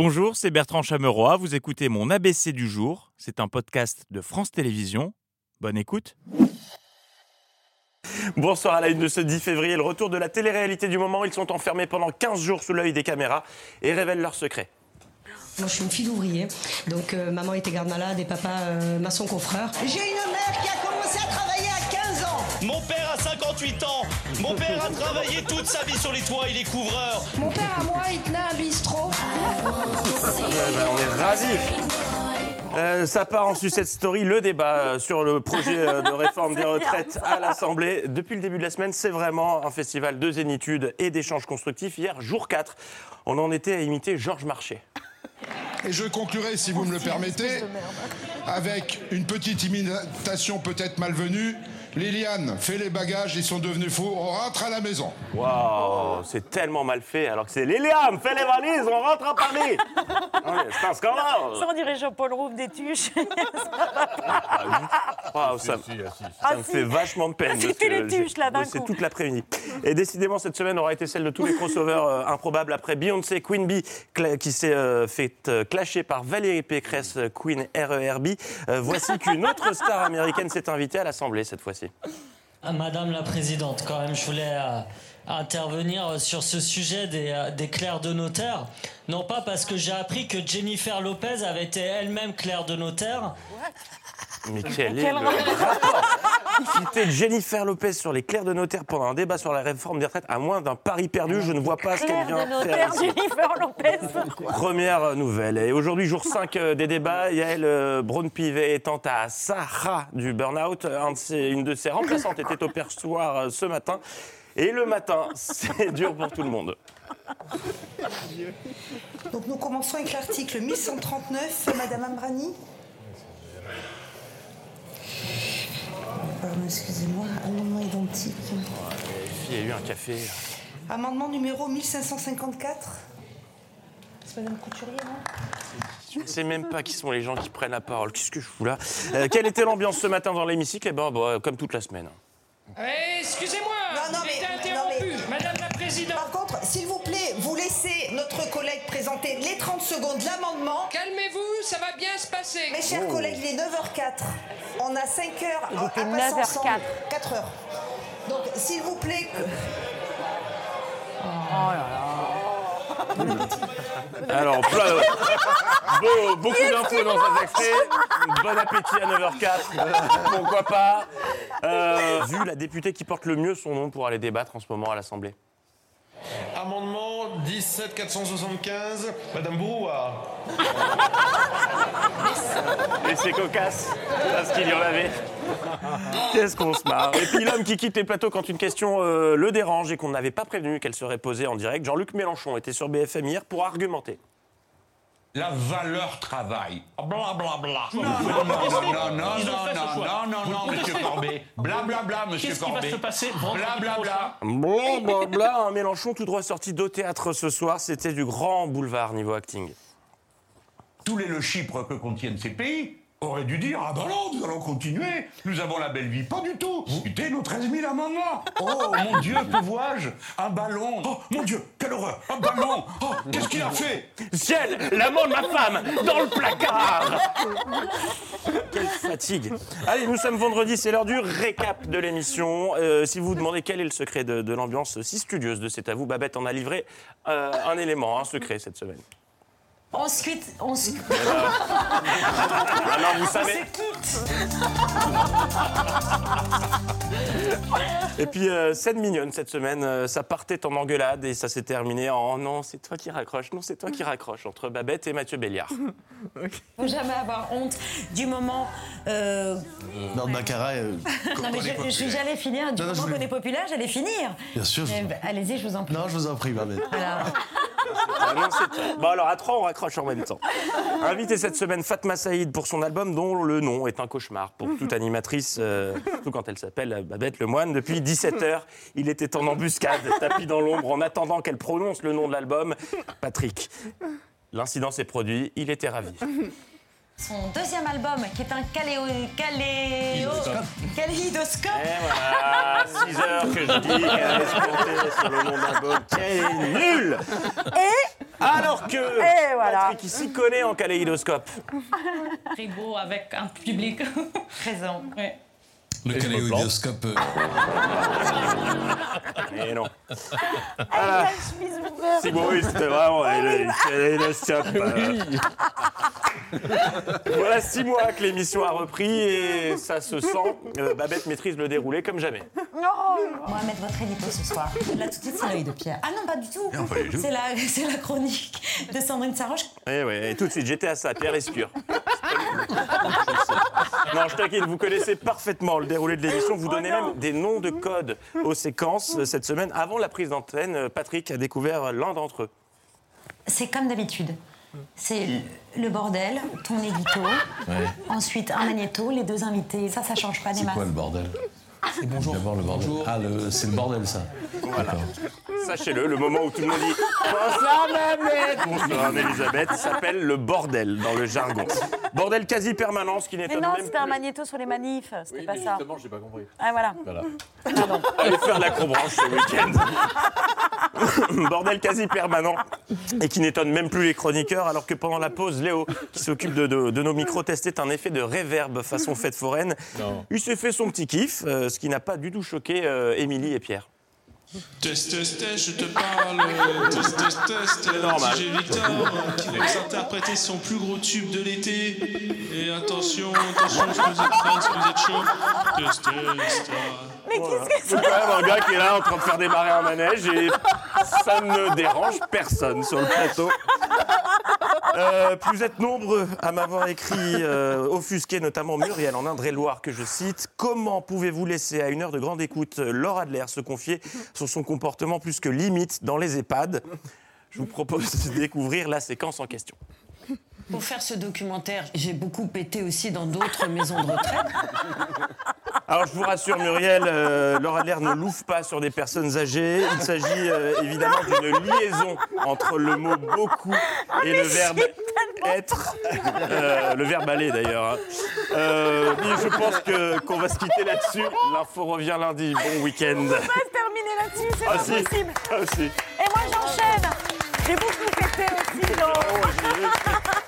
Bonjour, c'est Bertrand Chameroy. Vous écoutez mon ABC du jour. C'est un podcast de France Télévisions. Bonne écoute. Bonsoir à la une de ce 10 février. Le retour de la télé-réalité du moment. Ils sont enfermés pendant 15 jours sous l'œil des caméras et révèlent leurs secrets. Moi, je suis une fille d'ouvrier. Donc, euh, maman était garde-malade et papa euh, maçon confrère. J'ai une mère qui a commencé à travailler à 15 ans. Mon père a 58 ans. Mon père a travaillé toute sa vie sur les toits, il est couvreur. Mon père on est ravis. Euh, ça part en sucette story, le débat euh, sur le projet euh, de réforme des retraites à l'Assemblée. Depuis le début de la semaine, c'est vraiment un festival de zénitude et d'échanges constructifs. Hier, jour 4, on en était à imiter Georges Marchais. Et je conclurai, si vous me le permettez, avec une petite imitation peut-être malvenue. Liliane, fais les bagages, ils sont devenus fous, on rentre à la maison. Waouh, c'est tellement mal fait, alors que c'est Liliane, fais les valises, on rentre à Paris. Ouais, c'est un scandale. Ça, on dirait Jean-Paul Rouve des Tuches. Waouh, ça, ça me fait vachement de peine. Ah, C'était les tuches, là, d'un coup. toute l'après-midi. Et décidément, cette semaine aura été celle de tous les crossovers euh, improbables après Beyoncé, Queen Bee, qui s'est euh, fait euh, clasher par Valérie Pécresse, Queen RERB. Euh, voici qu'une autre star américaine s'est invitée à l'Assemblée cette fois-ci. Ah, Madame la Présidente, quand même, je voulais euh, intervenir sur ce sujet des, euh, des clercs de notaire. Non pas parce que j'ai appris que Jennifer Lopez avait été elle-même clerc de notaire. Mais quel est Quel le rapport Citer Jennifer Lopez sur les clercs de notaire pendant un débat sur la réforme des retraites, à moins d'un pari perdu, je ne vois pas ce qu'elle vient de faire notaire, ici. Jennifer Lopez. Première nouvelle. Et aujourd'hui, jour 5 euh, des débats, Yael euh, Braun-Pivet étant à Sahara du burn-out. Un de ses- une de ses remplaçantes était au perchoir euh, ce matin. Et le matin, c'est dur pour tout le monde. Donc nous commençons avec l'article 1139, Madame Ambrani. Pardon, excusez-moi, amendement identique. Il y a eu un café. Amendement numéro 1554. C'est Madame Couturier, non? Je ne sais même pas qui sont les gens qui prennent la parole. Qu'est-ce que je fous là? Euh, Quelle était l'ambiance ce matin dans l'hémicycle? Eh ben, bah, comme toute la semaine. Eh, Excusez-moi, présenter les 30 secondes de l'amendement. calmez-vous, ça va bien se passer. Mes chers collègues, il est 9h04. On a 5 heures Il à était passer 9h04. ensemble. 4 heures. Donc, s'il vous plaît, que- Alors, plein- Beau- beaucoup d'infos dans cet extrait. Bon appétit à 9h04. Pourquoi pas Euh, Vu la députée qui porte le mieux son nom pour aller débattre en ce moment à l'Assemblée. Amendement 17 475, Madame Brouard. Et c'est cocasse, parce qu'il y en avait. Qu'est-ce qu'on se marre. Et puis l'homme qui quitte les plateaux quand une question euh, le dérange et qu'on n'avait pas prévenu qu'elle serait posée en direct, Jean-Luc Mélenchon était sur BFM hier pour argumenter. La valeur travail. Bla bla bla. Non, non, non, non, non, non, non, non, non, non, monsieur Corbet. Bla bla bla, monsieur Qu'est-ce qui va Corbet. se passer vendredi Bla bla bla. Blablabla, un Mélenchon tout droit sorti d'au théâtre ce soir, c'était du grand boulevard niveau acting. Tous les le Chypre que contiennent ces pays auraient dû dire Ah ben non, nous allons continuer. Nous avons la belle vie. Pas du tout. Écoutez nos 13 000 amendements. Oh mon Dieu, que vois-je Un ballon. Oh mon Dieu, quelle horreur. Un ballon. Oh, qu'est-ce qu'il a fait? Ciel, l'amant de ma femme, dans le placard Quelle fatigue Allez, nous sommes vendredi, c'est l'heure du récap de l'émission. Euh, si vous vous demandez quel est le secret de, de l'ambiance si studieuse de C'est à vous, Babette en a livré euh, un élément, un secret cette semaine. Ensuite, on se non, vous savez... Et puis, euh, scène mignonne cette semaine, euh, ça partait en engueulade et ça s'est terminé en « non, c'est toi qui raccroche, non, c'est toi qui raccroche » entre Babette et Mathieu Béliard. faut jamais avoir honte du moment. euh, Non, Baccarat, euh, non, mais je- je- j'allais finir. Du Non, non, je moment qu'on est populaire, j'allais finir. bien sûr. je- Eh ben, Allez-y, je vous en prie. Non, je vous en prie, Babette. Voilà. Non, c'est toi. Bon alors à trois, on raccroche en même temps. Invité cette semaine Fatma Saïd pour son album dont le nom est un cauchemar pour toute animatrice, euh, surtout quand elle s'appelle Babette Lemoine. Depuis 17h, il était en embuscade, tapis dans l'ombre, en attendant qu'elle prononce le nom de l'album, Patrick. L'incident s'est produit, il était ravi. Son deuxième album, qui est un caléo... caléo... kaléidoscope. Et voilà, 6 heures que je dis qu'elle planter sur le nom de l'album. Quelle est nulle Et Alors que Et voilà. Patrick il s'y connaît en kaléidoscope. Fribourg avec un public présent. Ouais. Le kaléidoscope. euh, Et non. Ouverte. Si bon, oui, c'était vraiment le kaléidoscope. Voilà six mois que l'émission a repris et ça se sent. Euh, Babette maîtrise le déroulé comme jamais. Mohamed, votre édito ce soir. Là, tout de suite, c'est l'œil de Pierre. Ah non, pas du tout. Non, pas du tout. C'est la, c'est la chronique de Sandrine Saroche. Eh ouais, et tout de suite, j'étais à ça, Pierre Escure. Non, je taquine, vous connaissez parfaitement le déroulé de l'émission. Vous donnez même des noms de codes aux séquences euh, cette semaine. Avant la prise d'antenne, euh, Patrick a découvert l'un d'entre eux. C'est comme d'habitude. C'est le bordel, ton édito, ensuite un magnéto, les deux invités. Ça, ça change pas des C'est masses. quoi le bordel C'est bonjour. D'abord le bordel. Ah, le- c'est le bordel, ça. Sachez-le, le moment où tout le monde dit Bonsoir Babette Bonsoir Elisabeth s'appelle le bordel dans le jargon. Bordel quasi permanent, ce qui Mais n'étonne non, même c'était un magnéto sur les manifs. C'était pas ça. j'ai pas compris. Ah, voilà. Voilà. Allez faire de l'acrobranche ce week-end. Bordel quasi permanent et qui n'étonne même plus les chroniqueurs alors que pendant la pause, Léo, qui s'occupe de, de- de nos micros, testait un effet de réverb façon fête foraine. Non. Il s'est fait son petit kiff, euh, ce qui n'a pas du tout choqué euh, Émilie et Pierre. Test, test, test, je te parle. Test, test, test. normal. DJ Victor euh, qui va nous interpréter son plus gros tube de l'été. Et attention, attention, que vous êtes prêts, que vous êtes chaud Test, test. Mais qu'est-ce que C'est quand même un gars qui est là en train de faire démarrer un manège et ça ne dérange personne sur le plateau. Euh, plus vous êtes nombreux à m'avoir écrit, euh, offusqué notamment Muriel en Indre-et-Loire, que je cite Comment pouvez-vous laisser à une heure de grande écoute euh, Laura Adler se confier sur son comportement plus que limite dans les EHPAD? Je vous propose de découvrir la séquence en question. Pour faire ce documentaire, j'ai beaucoup été aussi dans d'autres maisons de retraite. Alors je vous rassure Muriel, euh, Laura Adler ne louffe pas sur des personnes âgées. Il s'agit euh, évidemment d'une liaison entre le mot beaucoup et le verbe être. Euh, le verbe aller d'ailleurs. hein. Euh, je pense que- qu'on va se quitter là-dessus. L'info revient lundi. Bon week-end. On va se terminer là-dessus, c'est Ah pas si, possible. ah si. Et moi, j'enchaîne. J'ai beaucoup pété aussi, non Merci